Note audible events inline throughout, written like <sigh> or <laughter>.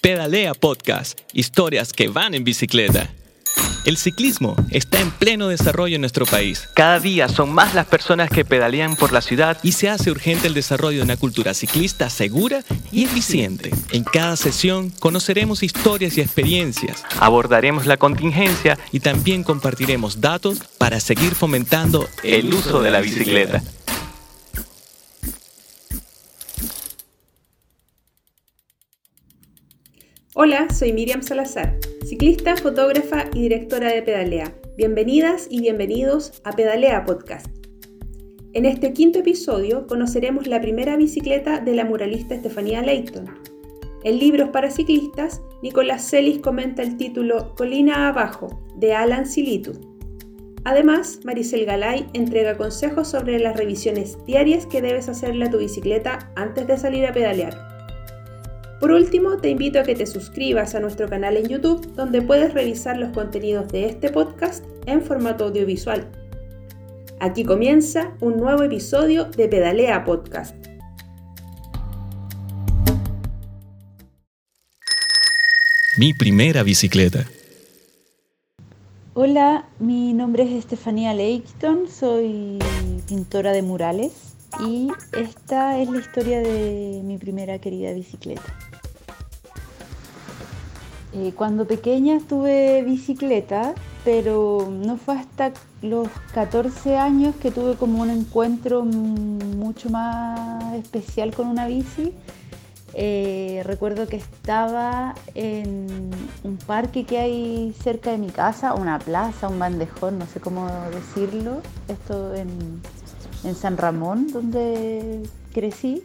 Pedalea Podcast, historias que van en bicicleta. El ciclismo está en pleno desarrollo en nuestro país. Cada día son más las personas que pedalean por la ciudad y se hace urgente el desarrollo de una cultura ciclista segura y eficiente. En cada sesión conoceremos historias y experiencias, abordaremos la contingencia y también compartiremos datos para seguir fomentando el uso de la bicicleta. Hola, soy Miriam Salazar, ciclista, fotógrafa y directora de Pedalea. Bienvenidas y bienvenidos a Pedalea Podcast. En este quinto episodio conoceremos la primera bicicleta de la muralista Estefanía Leighton. En Libros para Ciclistas, Nicolás Celis comenta el título Colina Abajo, de Alan Silitu. Además, Maricel Galay entrega consejos sobre las revisiones diarias que debes hacerle a tu bicicleta antes de salir a pedalear. Por último, te invito a que te suscribas a nuestro canal en YouTube, donde puedes revisar los contenidos de este podcast en formato audiovisual. Aquí comienza un nuevo episodio de Pedalea Podcast. Mi primera bicicleta. Hola, mi nombre es Estefanía Leighton, soy pintora de murales y esta es la historia de mi primera querida bicicleta. Eh, cuando pequeña tuve bicicleta, pero no fue hasta los 14 años que tuve como un encuentro mucho más especial con una bici. Eh, recuerdo que estaba en un parque que hay cerca de mi casa, una plaza, un bandejón, no sé cómo decirlo, esto en, en San Ramón, donde crecí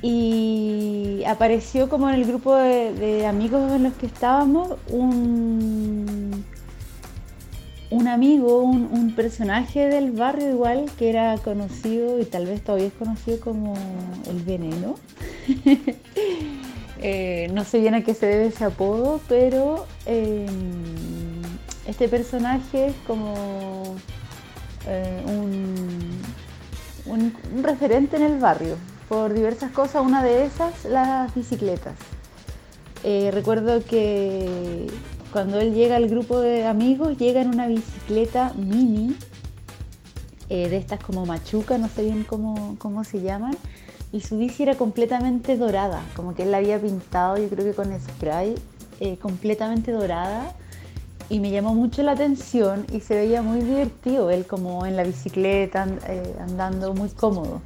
y apareció como en el grupo de, amigos en los que estábamos un, un amigo, un, personaje del barrio igual que era conocido y tal vez todavía es conocido como el veneno. <laughs> Eh, no sé bien a qué se debe ese apodo, pero em, este personaje es como eh, un, un referente en el barrio por diversas cosas, una de esas las bicicletas. Eh, recuerdo que cuando él llega al grupo de amigos, llega en una bicicleta mini, eh, de estas como machuca, no sé bien cómo, cómo, se llaman, y su bici era completamente dorada, como que él la había pintado, yo creo que con spray, eh, completamente dorada, y me llamó mucho la atención y se veía muy divertido, él como en la bicicleta, andando muy cómodo.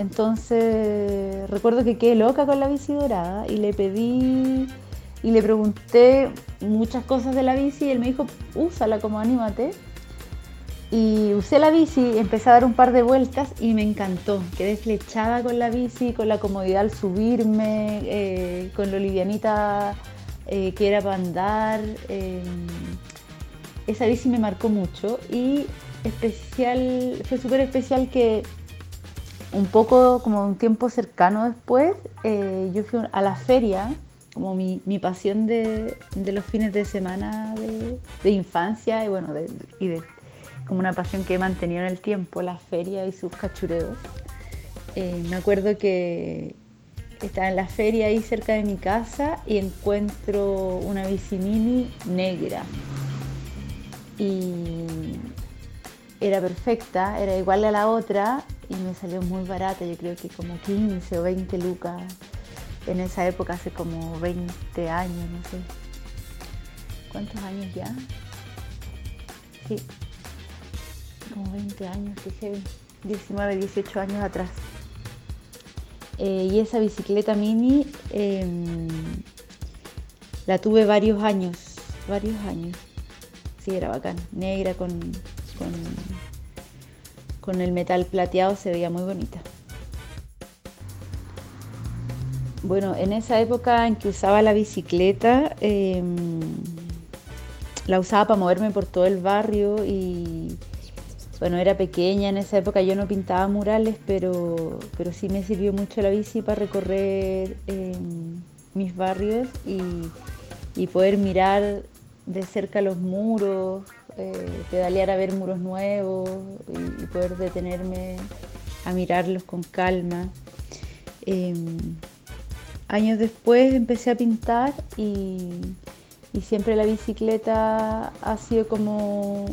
Entonces recuerdo que quedé loca con la bici dorada y le pedí y le pregunté muchas cosas de la bici y él me dijo, úsala como anímate. Y usé la bici, empecé a dar un par de vueltas y me encantó. Quedé flechada con la bici, con la comodidad al subirme, eh, con lo livianita eh, que era para andar. Eh, esa bici me marcó mucho y especial, fue súper especial que un poco como un tiempo cercano después, eh, yo fui a la feria, como mi, pasión de, los fines de semana de, infancia y bueno, y de, como una pasión que he mantenido en el tiempo, la feria y sus cachureos. Eh, me acuerdo que estaba en la feria ahí cerca de mi casa y encuentro una bici negra. Y era perfecta, era igual a la otra y me salió muy barata, yo creo que como 15 o 20 lucas en esa época, hace como 20 años, no sé. ¿Cuántos años ya? Sí, como 20 años, dije 19, 18 años atrás. Eh, y esa bicicleta mini em, la tuve varios años, varios años. Sí, era bacán, negra con con el metal plateado se veía muy bonita. Bueno, en esa época en que usaba la bicicleta, em, la usaba para moverme por todo el barrio y bueno, era pequeña en esa época, yo no pintaba murales, pero, pero sí me sirvió mucho la bici para recorrer em, mis barrios y poder mirar de cerca los muros, eh, pedalear a ver muros nuevos y, poder detenerme a mirarlos con calma. Em, años después empecé a pintar y, siempre la bicicleta ha sido como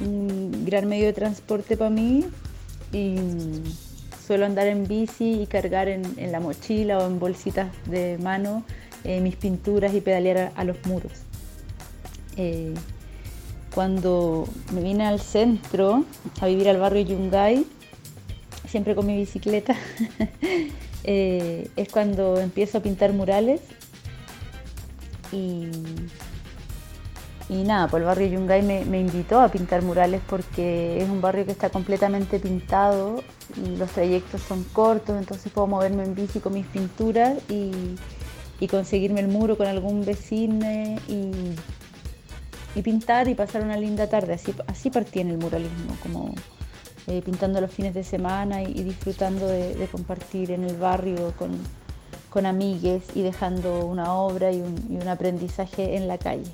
un gran medio de transporte para mí y suelo andar en bici y cargar en, la mochila o en bolsitas de mano eh, mis pinturas y pedalear a, los muros. Eh, cuando me vine al centro a vivir al barrio Yungay, siempre con mi bicicleta, <laughs> eh, es cuando empiezo a pintar murales. Y, nada, por pues el barrio Yungay me, invitó a pintar murales porque es un barrio que está completamente pintado y los trayectos son cortos, entonces puedo moverme en bici con mis pinturas y, conseguirme el muro con algún vecino y, pintar y pasar una linda tarde. Así, así partí en el muralismo, como eh, pintando los fines de semana y, disfrutando de, compartir en el barrio con, con amigues y dejando una obra y un, aprendizaje en la calle.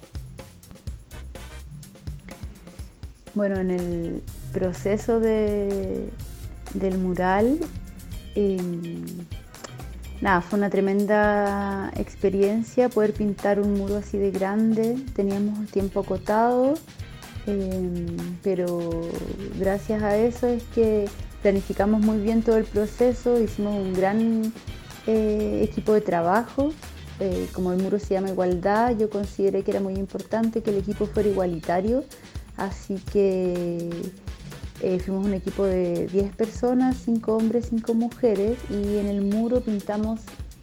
Bueno, en el proceso del mural, em, nada, fue una tremenda experiencia poder pintar un muro así de grande. Teníamos tiempo acotado Em, pero gracias a eso es que planificamos muy bien todo el proceso, hicimos un gran eh, equipo de trabajo. Eh, como el muro se llama igualdad, yo consideré que era muy importante que el equipo fuera igualitario, así que eh, fuimos un equipo de 10 personas, 5 hombres, 5 mujeres, y en el muro pintamos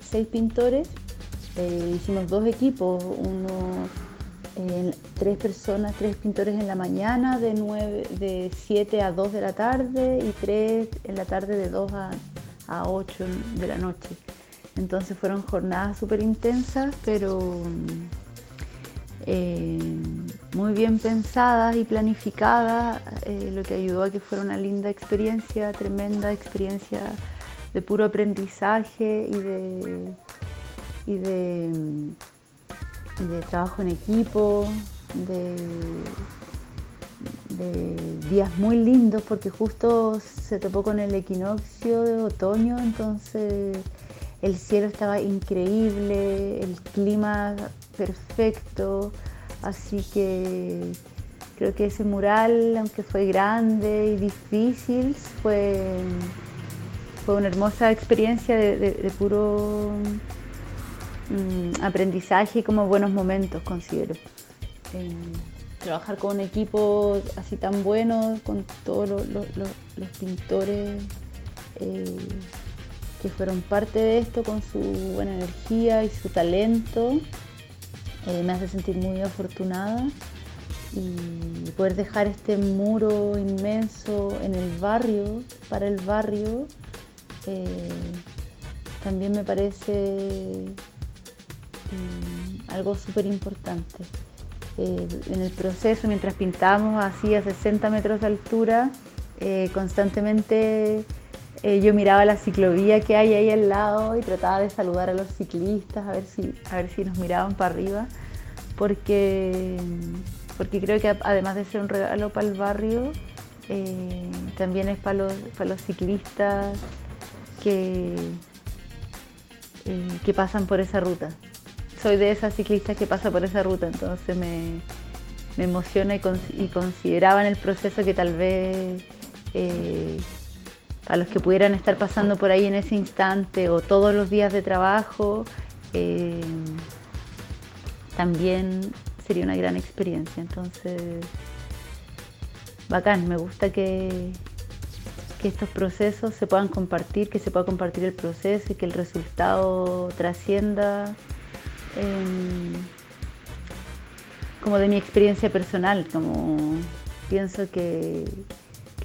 6 pintores, hicimos dos equipos, uno tres personas, tres pintores en la mañana de, de 7 a 2 de la tarde y tres en la tarde de 2 a, a 8 de la noche. Entonces fueron jornadas súper intensas, pero eh, muy bien pensadas y planificadas, eh, lo que ayudó a que fuera una linda experiencia, tremenda experiencia de puro aprendizaje y de, y de de trabajo en equipo, de, días muy lindos porque justo se topó con el equinoccio de otoño, entonces el cielo estaba increíble, el clima perfecto, así que creo que ese mural, aunque fue grande y difícil, fue, fue una hermosa experiencia de puro Mm, aprendizaje y como buenos momentos, considero. Trabajar con un equipo así tan bueno, con todos los pintores eh, que fueron parte de esto, con su buena energía y su talento, eh, me hace sentir muy afortunada y poder dejar este muro inmenso en el barrio, para el barrio, también me parece algo súper importante. Eh, en el proceso, mientras pintábamos así a 60 metros de altura, eh, constantemente eh, yo miraba la ciclovía que hay ahí al lado y trataba de saludar a los ciclistas, a ver si, a ver si nos miraban para arriba, porque, porque creo que además de ser un regalo para el barrio, también es para los, para los ciclistas que, que pasan por esa ruta. Soy de esas ciclistas que pasa por esa ruta, entonces me, emociona y, consideraba en el proceso que tal vez eh, a los que pudieran estar pasando por ahí en ese instante o todos los días de trabajo, eh, también sería una gran experiencia. Entonces, bacán, me gusta que, que estos procesos se puedan compartir, que se pueda compartir el proceso y que el resultado trascienda Em, como de mi experiencia personal, como pienso que,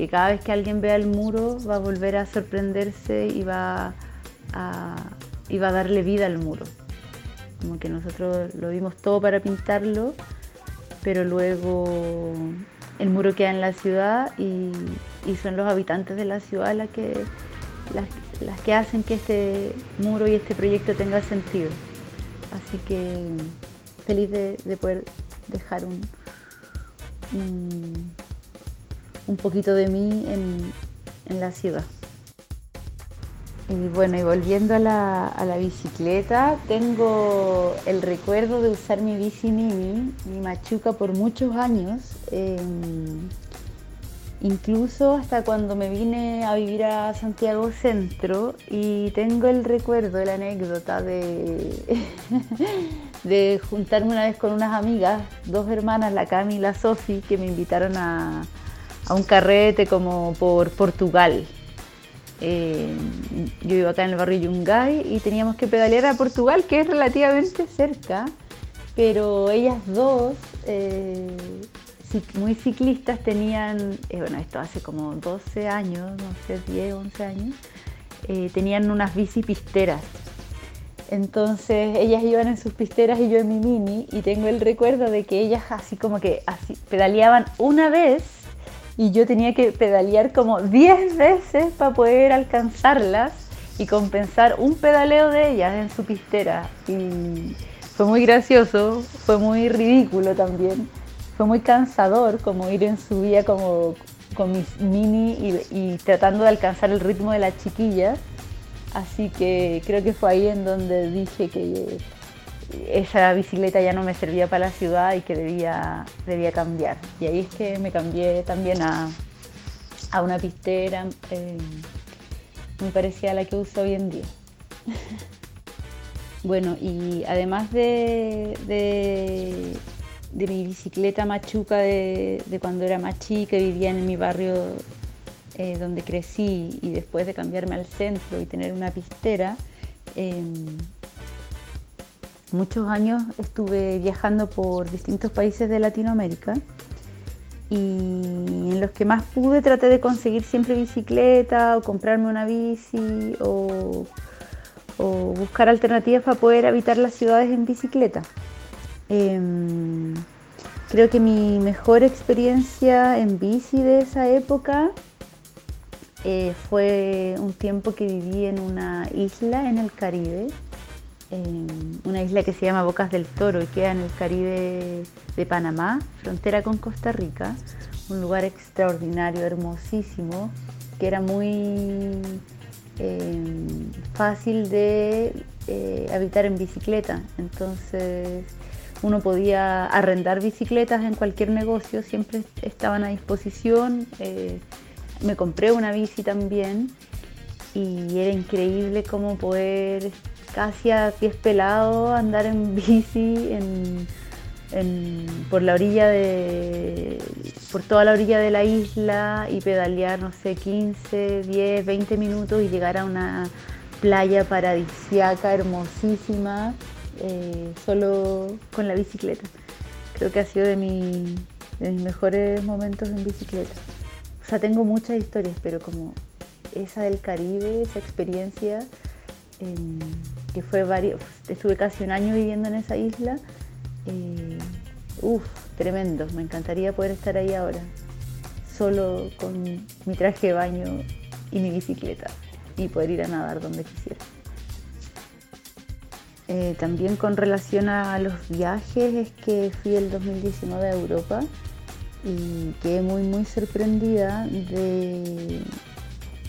cada vez que alguien vea el muro va a volver a sorprenderse y va a, y va a darle vida al muro. Como que nosotros lo vimos todo para pintarlo, pero luego el muro queda en la ciudad y, son los habitantes de la ciudad las que, las que hacen que este muro y este proyecto tenga sentido. Así que feliz de, poder dejar un, poquito de mí en, la ciudad. Y bueno, y volviendo a la, bicicleta, tengo el recuerdo de usar mi bici mini, mi machuca, por muchos años. Em, incluso hasta cuando me vine a vivir a Santiago Centro y tengo el recuerdo, la anécdota de, <laughs> de juntarme una vez con unas amigas, dos hermanas, la Cami y la Sofi, que me invitaron a, a un carrete como por Portugal. Eh, yo iba acá en el barrio Yungay y teníamos que pedalear a Portugal, que es relativamente cerca, pero ellas dos, eh, muy ciclistas, tenían, eh, bueno, esto hace como 12 años, no sé, 10, 11 años, tenían unas bici pisteras. Entonces ellas iban en sus pisteras y yo en mi mini y tengo el recuerdo de que ellas así como que pedaleaban una vez y yo tenía que pedalear como 10 veces para poder alcanzarlas y compensar un pedaleo de ellas en su pistera. Y fue muy gracioso, fue muy ridículo también, fue muy cansador como ir en su vía como con mis mini y, y tratando de alcanzar el ritmo de las chiquillas. Así que creo que fue ahí en donde dije que esa bicicleta ya no me servía para la ciudad y que debía, debía cambiar. Y ahí es que me cambié también a, una pistera eh, muy parecida a la que uso hoy en día. <laughs> bueno, y además de, de, mi bicicleta machuca de, de, cuando era más chica, vivía en mi barrio eh, donde crecí y después de cambiarme al centro y tener una pistera, eh, muchos años estuve viajando por distintos países de Latinoamérica y en los que más pude traté de conseguir siempre bicicleta o comprarme una bici o, buscar alternativas para poder habitar las ciudades en bicicleta. Em, creo que mi mejor experiencia en bici de esa época eh, fue un tiempo que viví en una isla en el Caribe una isla que se llama Bocas del Toro y queda en el Caribe de Panamá, frontera con Costa Rica, un lugar extraordinario, hermosísimo, que era muy eh, fácil de eh, habitar en bicicleta. Entonces uno podía arrendar bicicletas en cualquier negocio, siempre estaban a disposición. Eh, me compré una bici también y era increíble cómo poder casi a pies pelados andar en bici por la orilla de por toda la orilla de la isla y pedalear no sé 15 10 20 minutos y llegar a una playa paradisiaca hermosísima eh, solo con la bicicleta. Creo que ha sido de, de mis mejores momentos en bicicleta. O sea tengo muchas historias pero como esa del Caribe esa experiencia que fue varios, estuve casi un año viviendo en esa isla. Eh, uf, tremendo, me encantaría poder estar ahí ahora, solo con mi traje de baño y mi bicicleta y poder ir a nadar donde quisiera. Eh, también con relación a los viajes es que fui el 2019 a Europa y quedé muy muy sorprendida de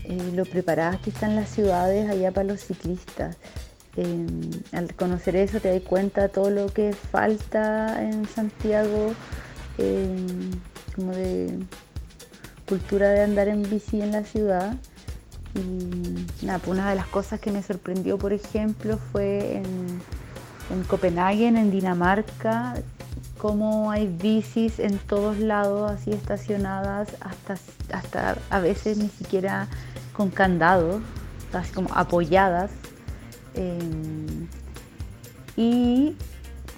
eh, lo preparadas que están las ciudades allá para los ciclistas. Eh, al conocer eso te das cuenta de todo lo que falta en Santiago, eh, como de cultura de andar en bici en la ciudad. Y pues una de las cosas que me sorprendió, por ejemplo, fue en, en Copenhague, en Dinamarca, cómo hay bicis en todos lados, así estacionadas, hasta, hasta a veces ni siquiera con candados, así como apoyadas. Em, y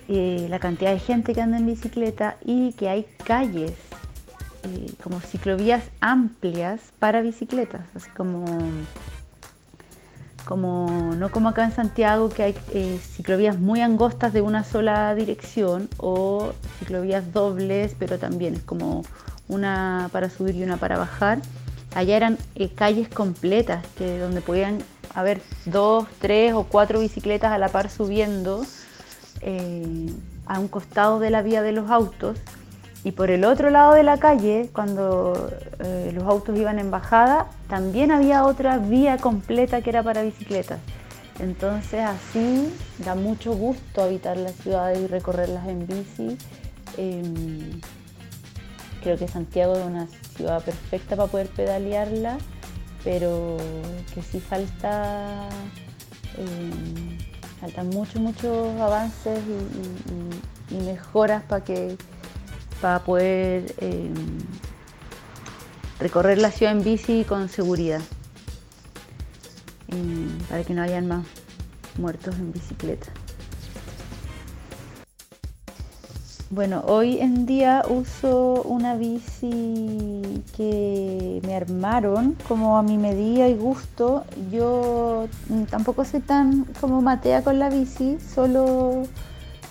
eh, la cantidad de gente que anda en bicicleta y que hay calles eh, como ciclovías amplias para bicicletas, así como, como no como acá en Santiago que hay eh, ciclovías muy angostas de una sola dirección o ciclovías dobles, pero también es como una para subir y una para bajar. Allá eran eh, calles completas, que donde podían haber dos, tres o cuatro bicicletas a la par subiendo eh, a un costado de la vía de los autos y por el otro lado de la calle, cuando eh, los autos iban en bajada, también había otra vía completa que era para bicicletas. Entonces así da mucho gusto habitar las ciudades y recorrerlas en bici. Em, creo que Santiago es una ciudad perfecta para poder pedalearla, pero que sí falta, em, faltan muchos, muchos avances y mejoras para que para poder em, recorrer la ciudad en bici con seguridad, em, para que no hayan más muertos en bicicleta. Bueno, hoy en día uso una bici que me armaron como a mi medida y gusto. Yo tampoco soy tan como matea con la bici, solo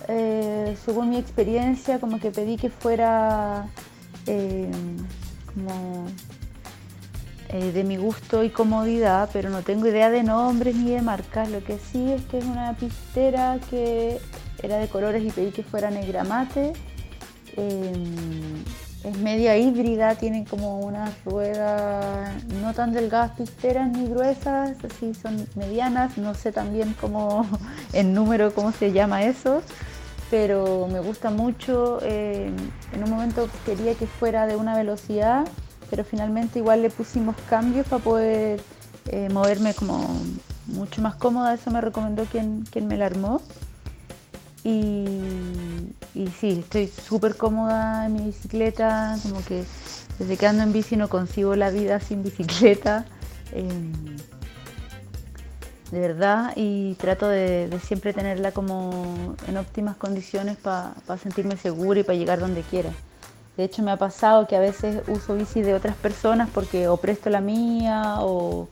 eh, según mi experiencia, como que pedí que fuera eh, como eh, de mi gusto y comodidad, pero no tengo idea de nombres ni de marcas. Lo que sí es que es una pistera que era de colores y pedí que fuera negra mate. es media híbrida, tiene como unas ruedas no tan delgadas pisteras ni gruesas, así son medianas, no sé también cómo <laughs> en número cómo se llama eso pero me gusta mucho. Eh, en un momento quería que fuera de una velocidad, pero finalmente igual le pusimos cambios para poder eh, moverme como mucho más cómoda. Eso me recomendó quien, quien me la armó. Y, y sí, estoy súper cómoda en mi bicicleta, como que desde que ando en bici no consigo la vida sin bicicleta. Em, de verdad y trato de, siempre tenerla como en óptimas condiciones para sentirme segura y para llegar donde quiera. De hecho me ha pasado que a veces uso bici de otras personas porque o presto la mía o,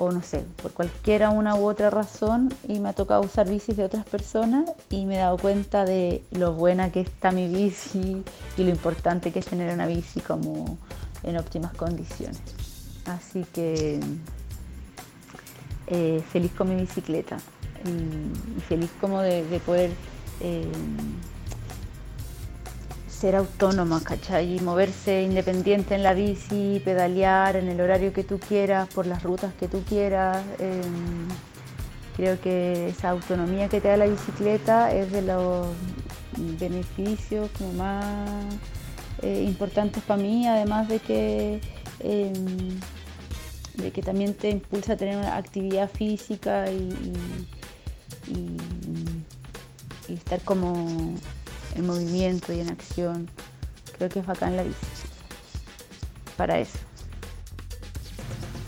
no sé, por cualquiera una u otra razón y me ha tocado usar bicis de otras personas y me he dado cuenta de lo buena que está mi bici y lo importante que es tener una bici como en óptimas condiciones. Así que eh, feliz con mi bicicleta y, feliz como de, poder eh, ser autónoma, ¿cachai? Y moverse independiente en la bici, pedalear en el horario que tú quieras, por las rutas que tú quieras. Em, creo que esa autonomía que te da la bicicleta es de los beneficios más eh, importantes para mí, además de que em, de que también te impulsa a tener una actividad física y, estar como en movimiento y en acción. Creo que es bacán la bici. Para eso.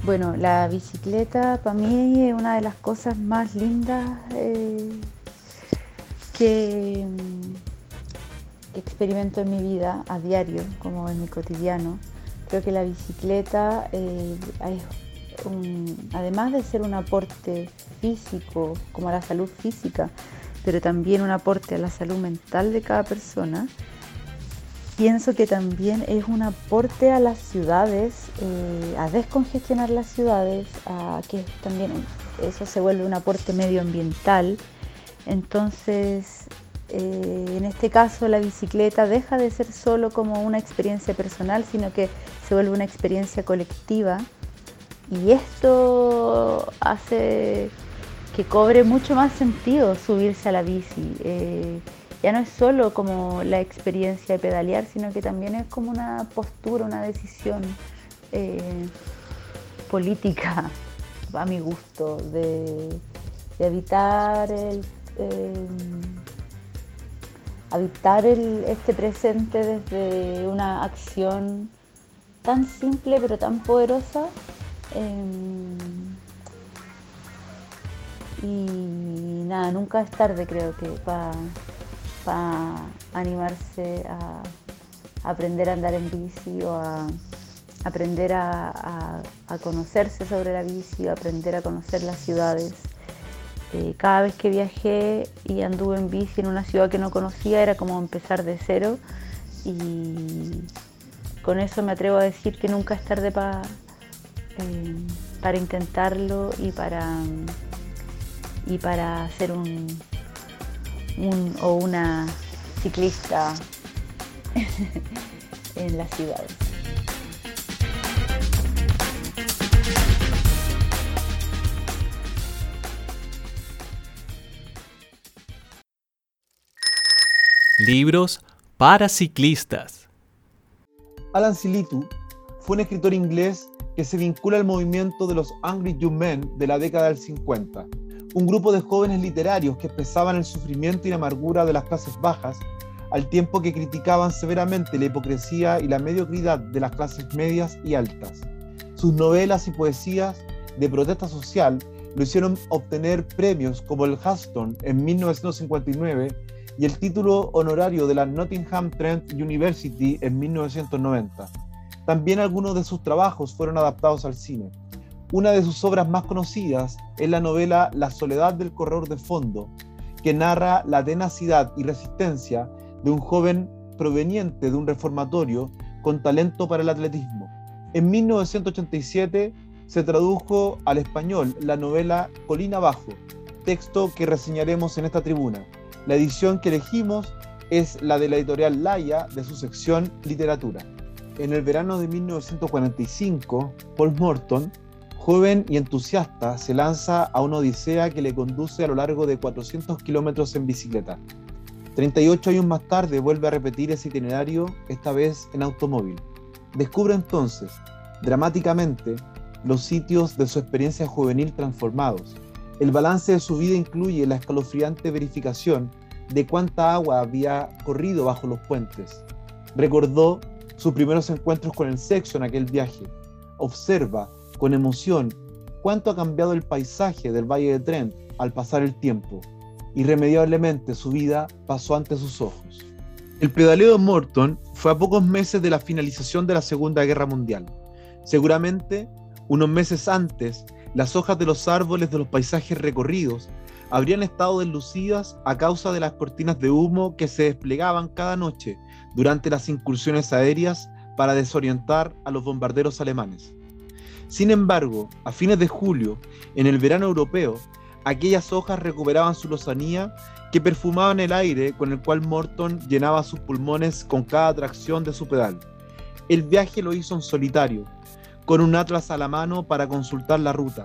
Bueno, la bicicleta para mí es una de las cosas más lindas eh, que, que experimento en mi vida a diario, como en mi cotidiano. Creo que la bicicleta, eh, además de ser un aporte físico, como a la salud física, pero también un aporte a la salud mental de cada persona, pienso que también es un aporte a las ciudades, eh, a descongestionar las ciudades, a que también eso se vuelve un aporte medioambiental. Entonces, eh, en este caso la bicicleta deja de ser solo como una experiencia personal, sino que se vuelve una experiencia colectiva y esto hace que cobre mucho más sentido subirse a la bici. Eh, ya no es solo como la experiencia de pedalear, sino que también es como una postura, una decisión eh, política, a mi gusto, de, evitar el, habitar este presente desde una acción tan simple pero tan poderosa. Em, y nada, nunca es tarde creo que para animarse a, aprender a andar en bici o a aprender a, a conocerse sobre la bici, o aprender a conocer las ciudades. Eh, cada vez que viajé y anduve en bici en una ciudad que no conocía era como empezar de cero y con eso me atrevo a decir que nunca es tarde eh, para intentarlo y para, y para ser un, un o una ciclista <laughs> en las ciudades. Libros para ciclistas. Alan Silitu fue un escritor inglés que se vincula al movimiento de los Angry Young Men de la década del 50, un grupo de jóvenes literarios que expresaban el sufrimiento y la amargura de las clases bajas, al tiempo que criticaban severamente la hipocresía y la mediocridad de las clases medias y altas. Sus novelas y poesías de protesta social lo hicieron obtener premios como el Huston en 1959 y el título honorario de la Nottingham Trent University en 1990. También algunos de sus trabajos fueron adaptados al cine. Una de sus obras más conocidas es la novela La soledad del corredor de fondo, que narra la tenacidad y resistencia de un joven proveniente de un reformatorio con talento para el atletismo. En 1987 se tradujo al español la novela Colina Abajo, texto que reseñaremos en esta tribuna. La edición que elegimos es la de la editorial Laia de su sección Literatura. En el verano de 1945, Paul Morton, joven y entusiasta, se lanza a una odisea que le conduce a lo largo de 400 kilómetros en bicicleta. 38 años más tarde vuelve a repetir ese itinerario, esta vez en automóvil. Descubre entonces, dramáticamente, los sitios de su experiencia juvenil transformados, el balance de su vida incluye la escalofriante verificación de cuánta agua había corrido bajo los puentes. Recordó sus primeros encuentros con el sexo en aquel viaje. Observa con emoción cuánto ha cambiado el paisaje del Valle de Trent al pasar el tiempo. Irremediablemente su vida pasó ante sus ojos. El pedaleo de Morton fue a pocos meses de la finalización de la Segunda Guerra Mundial. Seguramente, unos meses antes, las hojas de los árboles de los paisajes recorridos habrían estado deslucidas a causa de las cortinas de humo que se desplegaban cada noche durante las incursiones aéreas para desorientar a los bombarderos alemanes. Sin embargo, a fines de julio, en el verano europeo, aquellas hojas recuperaban su lozanía que perfumaban el aire con el cual Morton llenaba sus pulmones con cada tracción de su pedal. El viaje lo hizo en solitario, con un atlas a la mano para consultar la ruta.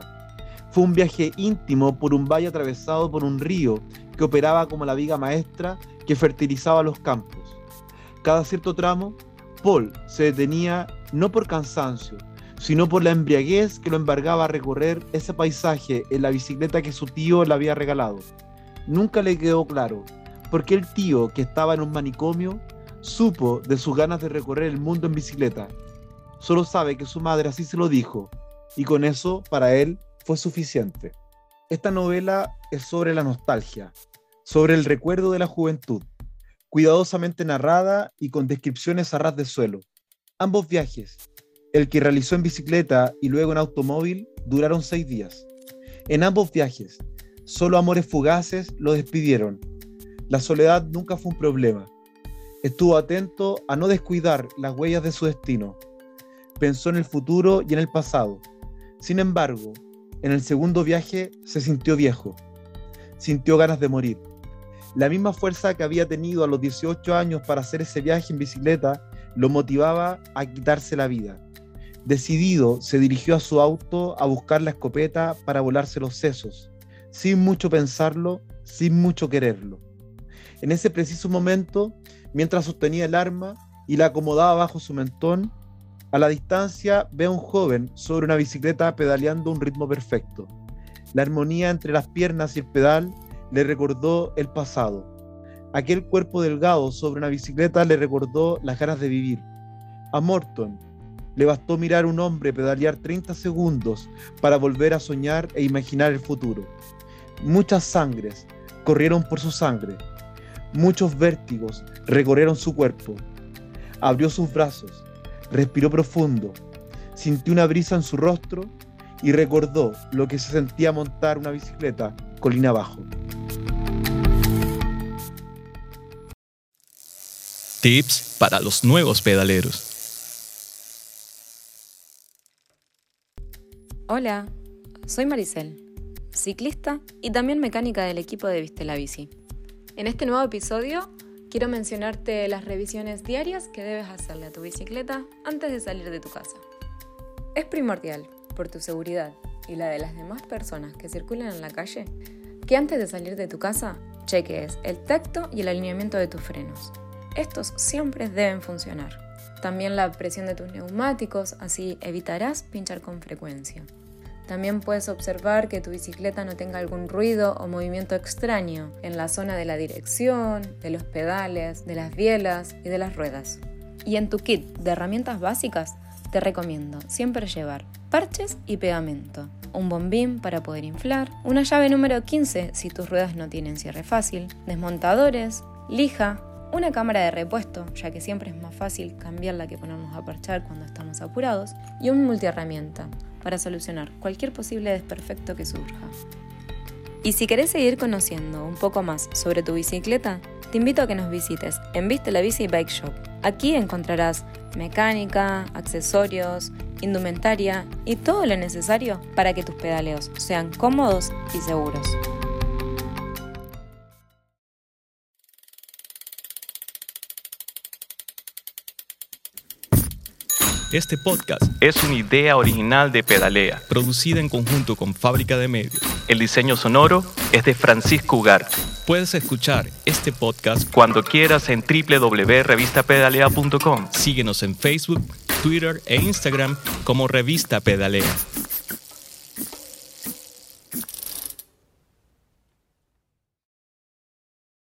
Fue un viaje íntimo por un valle atravesado por un río que operaba como la viga maestra que fertilizaba los campos. Cada cierto tramo, Paul se detenía no por cansancio, sino por la embriaguez que lo embargaba a recorrer ese paisaje en la bicicleta que su tío le había regalado. Nunca le quedó claro por qué el tío, que estaba en un manicomio, supo de sus ganas de recorrer el mundo en bicicleta solo sabe que su madre así se lo dijo, y con eso para él fue suficiente. Esta novela es sobre la nostalgia, sobre el recuerdo de la juventud, cuidadosamente narrada y con descripciones a ras de suelo. Ambos viajes, el que realizó en bicicleta y luego en automóvil, duraron seis días. En ambos viajes, solo amores fugaces lo despidieron. La soledad nunca fue un problema. Estuvo atento a no descuidar las huellas de su destino pensó en el futuro y en el pasado. Sin embargo, en el segundo viaje se sintió viejo, sintió ganas de morir. La misma fuerza que había tenido a los 18 años para hacer ese viaje en bicicleta lo motivaba a quitarse la vida. Decidido, se dirigió a su auto a buscar la escopeta para volarse los sesos, sin mucho pensarlo, sin mucho quererlo. En ese preciso momento, mientras sostenía el arma y la acomodaba bajo su mentón, a la distancia ve a un joven sobre una bicicleta pedaleando un ritmo perfecto. La armonía entre las piernas y el pedal le recordó el pasado. Aquel cuerpo delgado sobre una bicicleta le recordó las ganas de vivir. A Morton le bastó mirar a un hombre pedalear 30 segundos para volver a soñar e imaginar el futuro. Muchas sangres corrieron por su sangre. Muchos vértigos recorrieron su cuerpo. Abrió sus brazos Respiró profundo, sintió una brisa en su rostro y recordó lo que se sentía montar una bicicleta colina abajo. Tips para los nuevos pedaleros. Hola, soy Maricel, ciclista y también mecánica del equipo de Viste la Bici. En este nuevo episodio quiero mencionarte las revisiones diarias que debes hacerle a tu bicicleta antes de salir de tu casa. Es primordial, por tu seguridad y la de las demás personas que circulan en la calle, que antes de salir de tu casa cheques el tacto y el alineamiento de tus frenos. Estos siempre deben funcionar. También la presión de tus neumáticos, así evitarás pinchar con frecuencia. También puedes observar que tu bicicleta no tenga algún ruido o movimiento extraño en la zona de la dirección, de los pedales, de las bielas y de las ruedas. Y en tu kit de herramientas básicas te recomiendo siempre llevar parches y pegamento, un bombín para poder inflar, una llave número 15 si tus ruedas no tienen cierre fácil, desmontadores, lija, una cámara de repuesto, ya que siempre es más fácil cambiarla que ponernos a parchar cuando estamos apurados, y un multiherramienta para solucionar cualquier posible desperfecto que surja. Y si querés seguir conociendo un poco más sobre tu bicicleta, te invito a que nos visites en Viste la Bici Bike Shop. Aquí encontrarás mecánica, accesorios, indumentaria y todo lo necesario para que tus pedaleos sean cómodos y seguros. Este podcast es una idea original de Pedalea, producida en conjunto con Fábrica de Medios. El diseño sonoro es de Francisco Ugarte. Puedes escuchar este podcast cuando quieras en www.revistapedalea.com. Síguenos en Facebook, Twitter e Instagram como Revista Pedalea.